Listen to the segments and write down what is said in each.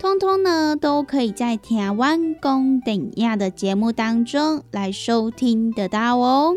通通呢，都可以在《台湾公等亚》的节目当中来收听得到哦。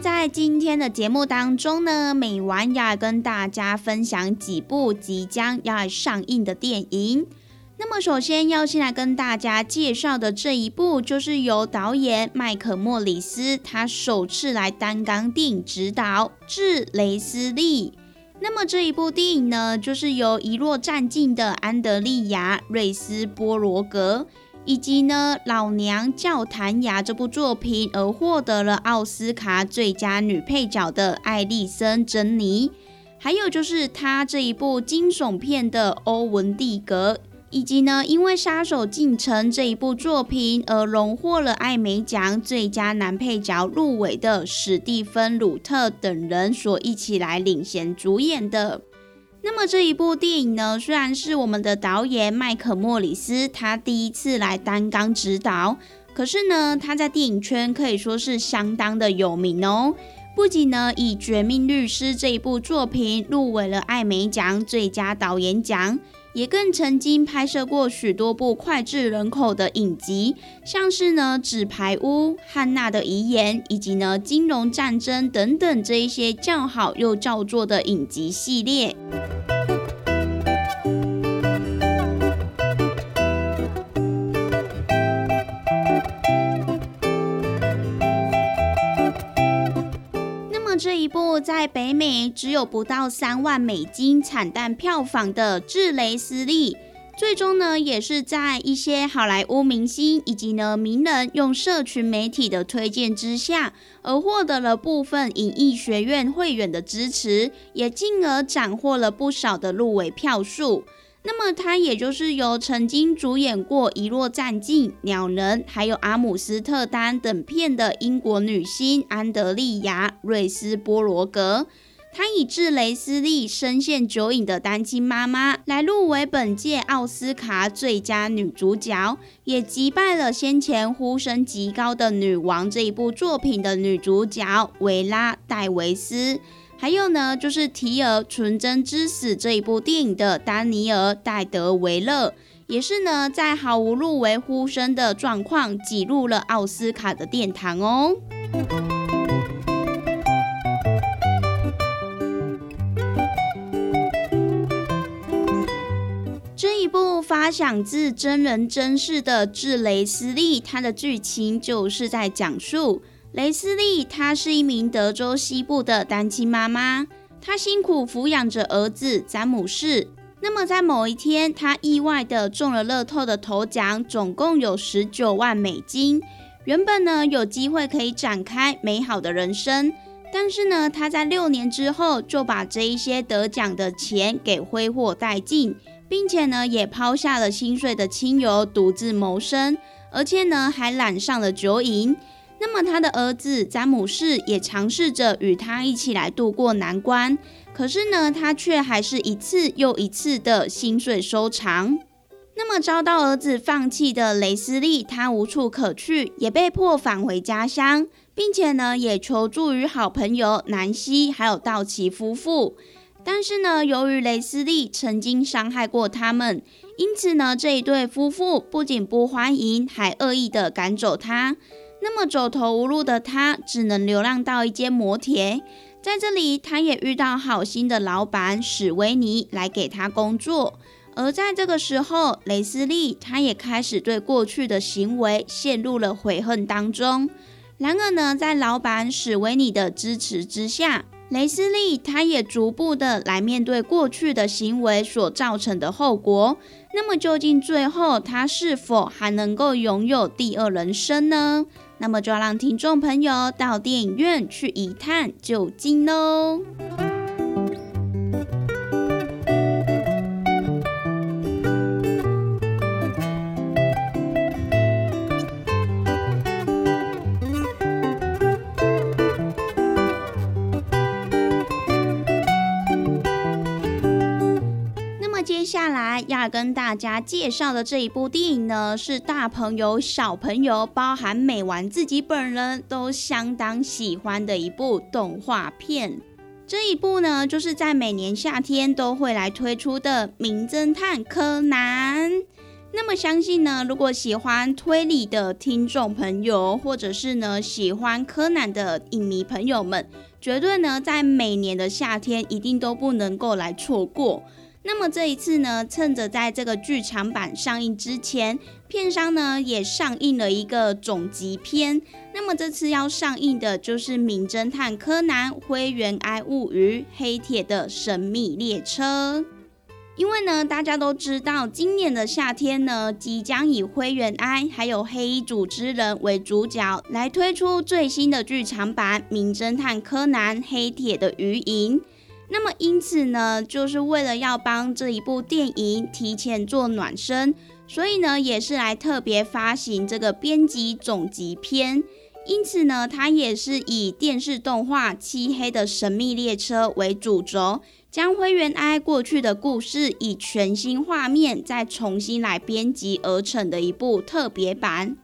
在今天的节目当中呢，美完要跟大家分享几部即将要上映的电影。那么，首先要先来跟大家介绍的这一部，就是由导演麦克莫里斯他首次来担纲电影指导《致雷斯利》。那么这一部电影呢，就是由遗落战境的安德利亚·瑞斯波罗格。以及呢，《老娘叫弹牙》这部作品而获得了奥斯卡最佳女配角的艾丽森·珍妮，还有就是他这一部惊悚片的欧文·蒂格，以及呢，因为《杀手进城》这一部作品而荣获了艾美奖最佳男配角入围的史蒂芬·鲁特等人所一起来领衔主演的。那么这一部电影呢，虽然是我们的导演麦克莫里斯他第一次来担纲指导，可是呢，他在电影圈可以说是相当的有名哦。不仅呢以《绝命律师》这一部作品入围了艾美奖最佳导演奖。也更曾经拍摄过许多部脍炙人口的影集，像是呢《纸牌屋》、《汉娜的遗言》以及呢《金融战争》等等这一些较好又叫座的影集系列。这一部在北美只有不到三万美金惨淡票房的《智雷斯利》，最终呢也是在一些好莱坞明星以及呢名人用社群媒体的推荐之下，而获得了部分影艺学院会员的支持，也进而斩获了不少的入围票数。那么，他也就是由曾经主演过《遗落战境》《鸟人》还有《阿姆斯特丹》等片的英国女星安德利亚·瑞斯波罗格，她以致雷斯利深陷酒瘾的单亲妈妈来入围本届奥斯卡最佳女主角，也击败了先前呼声极高的《女王》这一部作品的女主角维拉·戴维斯。还有呢，就是《提尔纯真之死》这一部电影的丹尼尔·戴德维勒，也是呢，在毫无入围呼声的状况，挤入了奥斯卡的殿堂哦。这一部发想自真人真事的《智雷斯利》，它的剧情就是在讲述。雷斯利，她是一名德州西部的单亲妈妈，她辛苦抚养着儿子詹姆士。那么在某一天，她意外的中了乐透的头奖，总共有十九万美金。原本呢有机会可以展开美好的人生，但是呢，她在六年之后就把这一些得奖的钱给挥霍殆尽，并且呢，也抛下了心碎的亲友，独自谋生，而且呢，还染上了酒瘾。那么他的儿子詹姆士也尝试着与他一起来度过难关，可是呢，他却还是一次又一次的心碎收场。那么遭到儿子放弃的雷斯利，他无处可去，也被迫返回家乡，并且呢，也求助于好朋友南希还有道奇夫妇。但是呢，由于雷斯利曾经伤害过他们，因此呢，这一对夫妇不仅不欢迎，还恶意的赶走他。那么走投无路的他，只能流浪到一间摩铁，在这里，他也遇到好心的老板史维尼来给他工作。而在这个时候，雷斯利他也开始对过去的行为陷入了悔恨当中。然而呢，在老板史维尼的支持之下，雷斯利他也逐步的来面对过去的行为所造成的后果。那么，究竟最后他是否还能够拥有第二人生呢？那么，就要让听众朋友到电影院去一探究竟喽。下来要跟大家介绍的这一部电影呢，是大朋友、小朋友，包含美完自己本人都相当喜欢的一部动画片。这一部呢，就是在每年夏天都会来推出的《名侦探柯南》。那么相信呢，如果喜欢推理的听众朋友，或者是呢喜欢柯南的影迷朋友们，绝对呢在每年的夏天一定都不能够来错过。那么这一次呢，趁着在这个剧场版上映之前，片商呢也上映了一个总集篇。那么这次要上映的就是《名侦探柯南：灰原哀物语：黑铁的神秘列车》。因为呢，大家都知道，今年的夏天呢，即将以灰原哀还有黑衣组织人为主角，来推出最新的剧场版《名侦探柯南：黑铁的余影》。那么，因此呢，就是为了要帮这一部电影提前做暖身，所以呢，也是来特别发行这个编辑总集篇。因此呢，它也是以电视动画《漆黑的神秘列车》为主轴，将灰原哀过去的故事以全新画面再重新来编辑而成的一部特别版。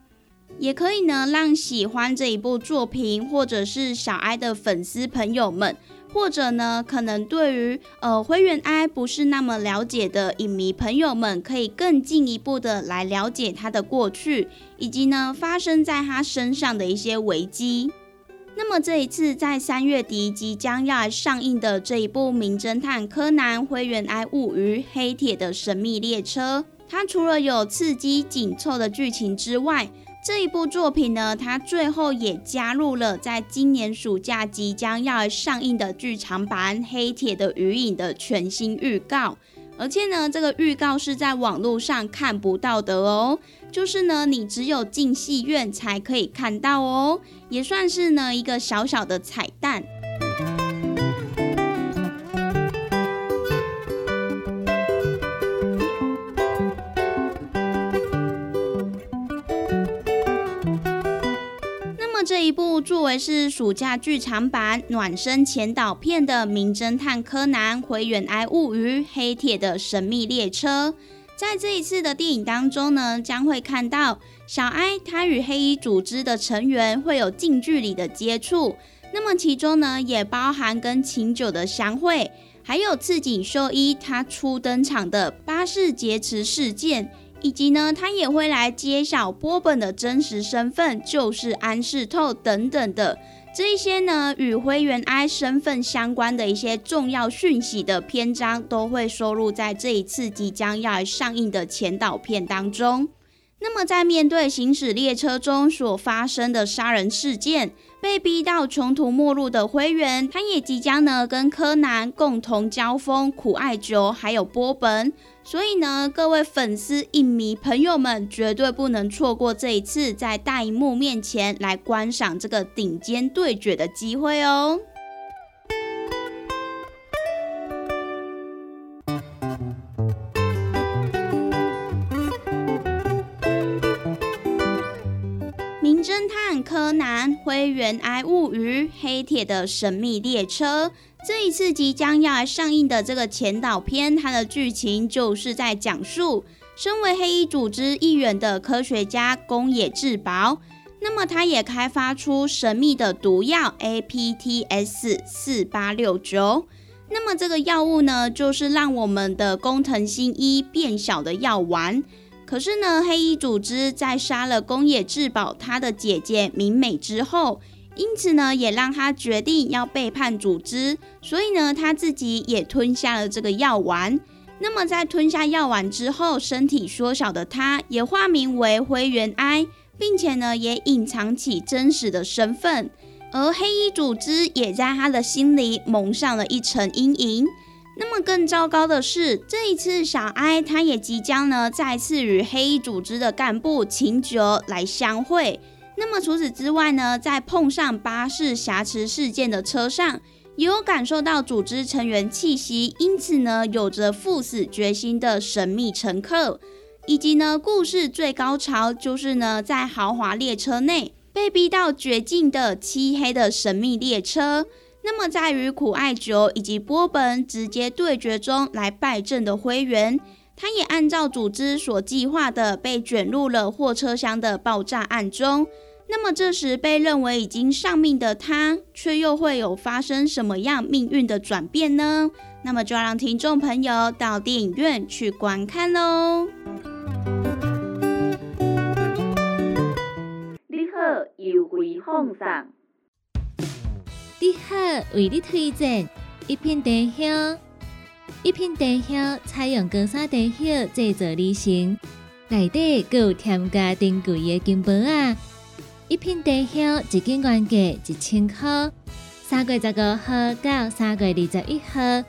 也可以呢，让喜欢这一部作品或者是小哀的粉丝朋友们。或者呢，可能对于呃灰原哀不是那么了解的影迷朋友们，可以更进一步的来了解他的过去，以及呢发生在他身上的一些危机。那么这一次在三月底即将要上映的这一部《名侦探柯南：灰原哀物语：黑铁的神秘列车》，它除了有刺激紧凑的剧情之外，这一部作品呢，它最后也加入了在今年暑假即将要上映的剧场版《黑铁的余影》的全新预告，而且呢，这个预告是在网络上看不到的哦，就是呢，你只有进戏院才可以看到哦，也算是呢一个小小的彩蛋。这一部作为是暑假剧场版暖身前导片的《名侦探柯南：灰原哀物语：黑铁的神秘列车》，在这一次的电影当中呢，将会看到小哀他与黑衣组织的成员会有近距离的接触，那么其中呢，也包含跟琴酒的相会，还有赤井秀一他初登场的巴士劫持事件。以及呢，他也会来揭晓波本的真实身份，就是安室透等等的这一些呢，与灰原哀身份相关的一些重要讯息的篇章，都会收录在这一次即将要上映的前导片当中。那么，在面对行驶列车中所发生的杀人事件，被逼到穷途末路的灰原，他也即将呢跟柯南共同交锋苦艾酒，还有波本。所以呢各位粉丝影迷朋友们绝对不能错过这一次在大荧幕面前来观赏这个顶尖对决的机会哦。名侦探柯南灰原哀物语黑铁的神秘列车这一次即将要来上映的这个前导片，它的剧情就是在讲述身为黑衣组织一员的科学家宫野志保，那么他也开发出神秘的毒药 APTS 四八六九。那么这个药物呢，就是让我们的工藤新一变小的药丸。可是呢，黑衣组织在杀了宫野志保他的姐姐明美之后，因此呢，也让他决定要背叛组织。所以呢，他自己也吞下了这个药丸。那么在吞下药丸之后，身体缩小的他，也化名为灰原哀，并且呢，也隐藏起真实的身份。而黑衣组织也在他的心里蒙上了一层阴影。那么更糟糕的是，这一次小哀他也即将呢再次与黑衣组织的干部秦九来相会。那么除此之外呢，在碰上巴士挟持事件的车上，也有感受到组织成员气息，因此呢有着赴死决心的神秘乘客，以及呢故事最高潮就是呢在豪华列车内。被逼到绝境的漆黑的神秘列车，那么在与苦艾酒以及波本直接对决中来败阵的灰原，他也按照组织所计划的被卷入了货车厢的爆炸案中。那么这时被认为已经丧命的他，却又会有发生什么样命运的转变呢？那么就要让听众朋友到电影院去观看喽。你好优惠放上，你好，为你推荐一片茶香。一片茶香采用高山茶叶制作而成，内底更有添加珍贵的金箔啊！一片茶香一斤原价一千块，三月十五号到三月二十一号，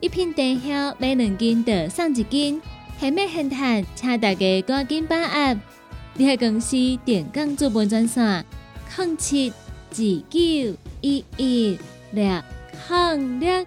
一片茶香买两斤就送一斤，还没现谈，请大家赶紧把握！你喺公司电工做本专线。零七二九一一六六。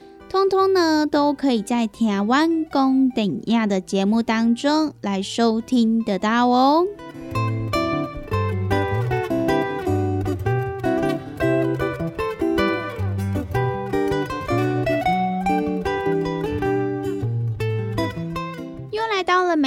通通呢，都可以在台湾公等亚的节目当中来收听得到哦。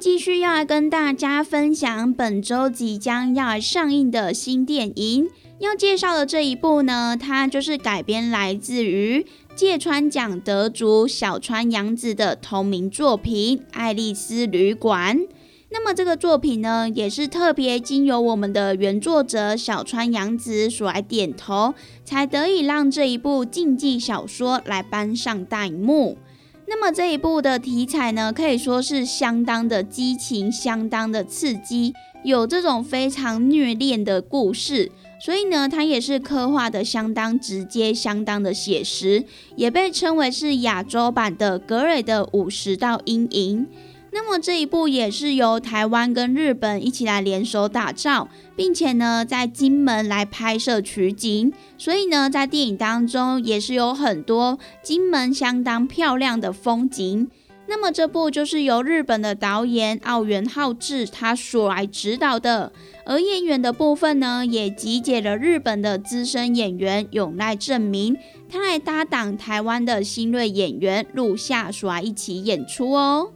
继续要来跟大家分享本周即将要上映的新电影，要介绍的这一部呢，它就是改编来自于芥川奖得主小川洋子的同名作品《爱丽丝旅馆》。那么这个作品呢，也是特别经由我们的原作者小川洋子所来点头，才得以让这一部竞技小说来搬上大荧幕。那么这一部的题材呢，可以说是相当的激情，相当的刺激，有这种非常虐恋的故事。所以呢，它也是刻画的相当直接，相当的写实，也被称为是亚洲版的格瑞的五十道阴影。那么这一部也是由台湾跟日本一起来联手打造，并且呢在金门来拍摄取景，所以呢在电影当中也是有很多金门相当漂亮的风景。那么这部就是由日本的导演奥原浩志他所来指导的，而演员的部分呢，也集结了日本的资深演员永濑正明，他来搭档台湾的新锐演员陆夏所来一起演出哦。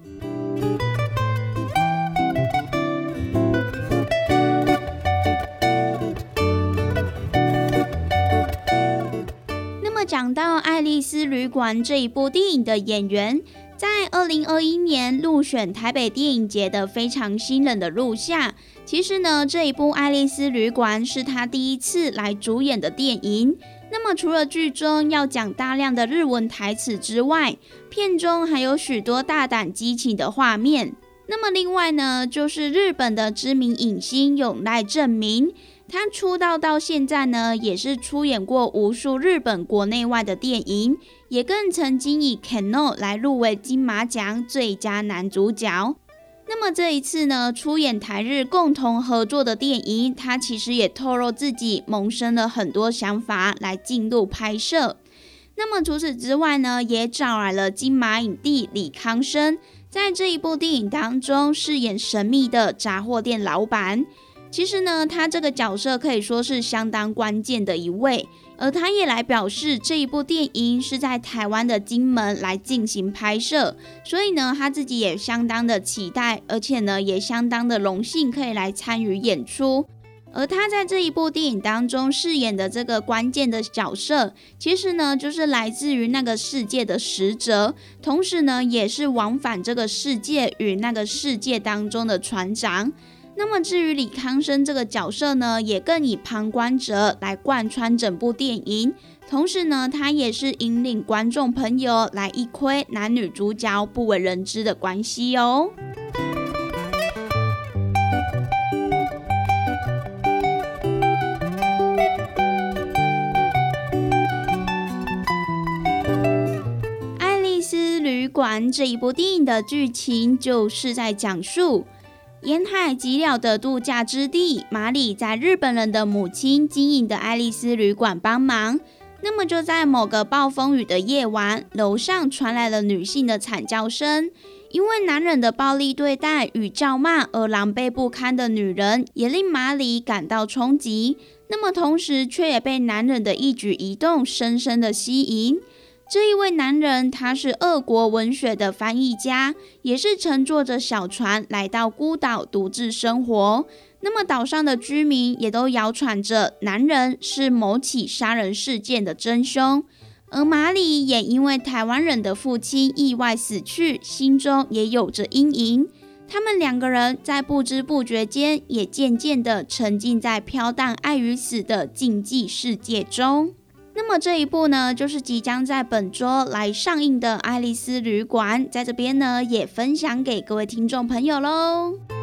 讲到《爱丽丝旅馆》这一部电影的演员。在二零二一年入选台北电影节的非常新人的录下，其实呢，这一部《爱丽丝旅馆》是他第一次来主演的电影。那么，除了剧中要讲大量的日文台词之外，片中还有许多大胆激情的画面。那么，另外呢，就是日本的知名影星永濑正明。他出道到现在呢，也是出演过无数日本国内外的电影，也更曾经以《Kano》来入围金马奖最佳男主角。那么这一次呢，出演台日共同合作的电影，他其实也透露自己萌生了很多想法来进入拍摄。那么除此之外呢，也找来了金马影帝李康生，在这一部电影当中饰演神秘的杂货店老板。其实呢，他这个角色可以说是相当关键的一位，而他也来表示这一部电影是在台湾的金门来进行拍摄，所以呢，他自己也相当的期待，而且呢，也相当的荣幸可以来参与演出。而他在这一部电影当中饰演的这个关键的角色，其实呢，就是来自于那个世界的使者，同时呢，也是往返这个世界与那个世界当中的船长。那么至于李康生这个角色呢，也更以旁观者来贯穿整部电影，同时呢，他也是引领观众朋友来一窥男女主角不为人知的关系哦。《爱丽丝旅馆》这一部电影的剧情就是在讲述。沿海极了的度假之地，马里在日本人的母亲经营的爱丽丝旅馆帮忙。那么就在某个暴风雨的夜晚，楼上传来了女性的惨叫声。因为男人的暴力对待与叫骂而狼狈不堪的女人，也令马里感到冲击。那么同时，却也被男人的一举一动深深的吸引。这一位男人，他是俄国文学的翻译家，也是乘坐着小船来到孤岛独自生活。那么岛上的居民也都谣传着男人是某起杀人事件的真凶。而马里也因为台湾人的父亲意外死去，心中也有着阴影。他们两个人在不知不觉间，也渐渐的沉浸在飘荡爱与死的禁忌世界中。那么这一部呢，就是即将在本周来上映的《爱丽丝旅馆》，在这边呢也分享给各位听众朋友喽。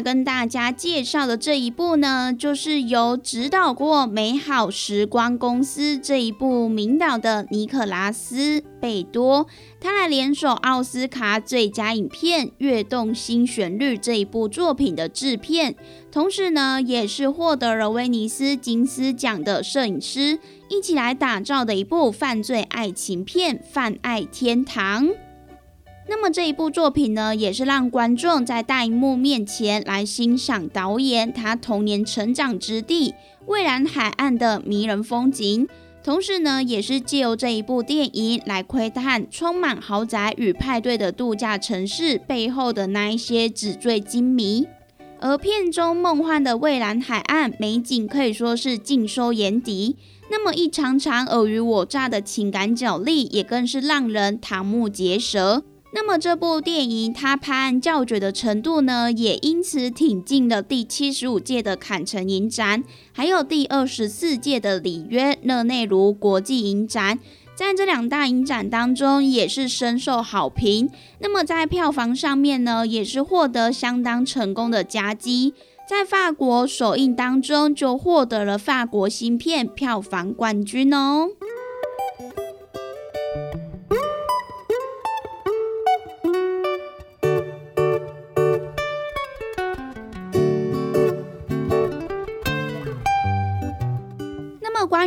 跟大家介绍的这一部呢，就是由指导过《美好时光公司》这一部名导的尼可拉斯·贝多，他来联手奥斯卡最佳影片《跃动新旋律》这一部作品的制片，同时呢，也是获得了威尼斯金狮奖的摄影师，一起来打造的一部犯罪爱情片《犯爱天堂》。那么这一部作品呢，也是让观众在大荧幕面前来欣赏导演他童年成长之地蔚蓝海岸的迷人风景，同时呢，也是借由这一部电影来窥探充满豪宅与派对的度假城市背后的那一些纸醉金迷。而片中梦幻的蔚蓝海岸美景可以说是尽收眼底，那么一场场尔虞我诈的情感角力也更是让人瞠目结舌。那么这部电影它拍案叫绝的程度呢，也因此挺进了第七十五届的坎城影展，还有第二十四届的里约热内卢国际影展，在这两大影展当中也是深受好评。那么在票房上面呢，也是获得相当成功的佳绩，在法国首映当中就获得了法国新片票房冠军哦。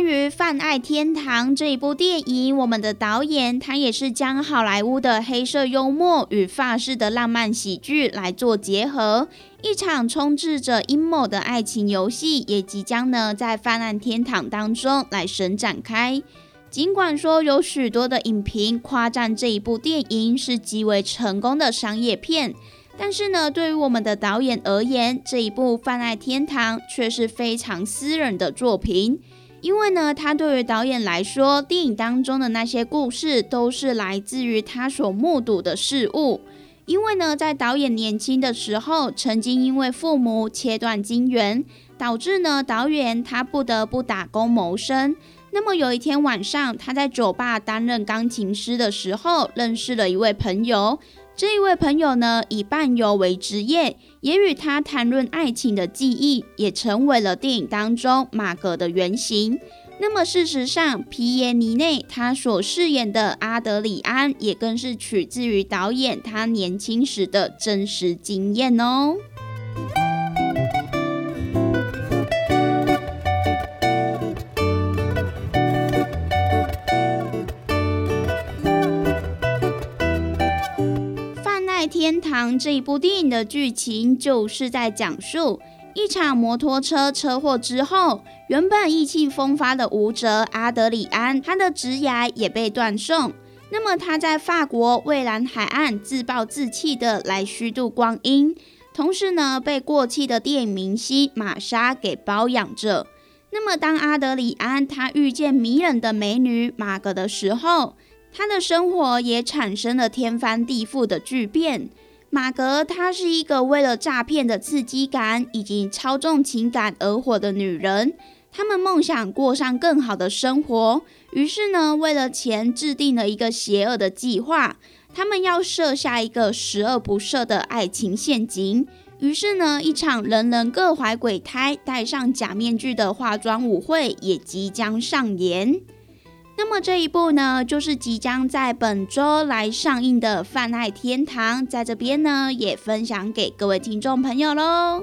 关于《泛爱天堂》这一部电影，我们的导演他也是将好莱坞的黑色幽默与法式的浪漫喜剧来做结合，一场充斥着阴谋的爱情游戏也即将呢在《泛爱天堂》当中来神展开。尽管说有许多的影评夸赞这一部电影是极为成功的商业片，但是呢，对于我们的导演而言，这一部《泛爱天堂》却是非常私人的作品。因为呢，他对于导演来说，电影当中的那些故事都是来自于他所目睹的事物。因为呢，在导演年轻的时候，曾经因为父母切断金源，导致呢，导演他不得不打工谋生。那么有一天晚上，他在酒吧担任钢琴师的时候，认识了一位朋友。这一位朋友呢，以伴游为职业，也与他谈论爱情的记忆，也成为了电影当中马格的原型。那么事实上，皮耶尼内他所饰演的阿德里安，也更是取自于导演他年轻时的真实经验哦。天堂这一部电影的剧情就是在讲述一场摩托车车祸之后，原本意气风发的舞者阿德里安，他的职涯也被断送。那么他在法国蔚蓝海岸自暴自弃的来虚度光阴，同时呢被过气的电影明星玛莎给包养着。那么当阿德里安他遇见迷人的美女玛格的时候，他的生活也产生了天翻地覆的巨变。马格，她是一个为了诈骗的刺激感以及操纵情感而火的女人。他们梦想过上更好的生活，于是呢，为了钱制定了一个邪恶的计划。他们要设下一个十恶不赦的爱情陷阱。于是呢，一场人人各怀鬼胎、戴上假面具的化妆舞会也即将上演。那么这一部呢就是即将在本周来上映的泛爱天堂在这边呢也分享给各位听众朋友喽。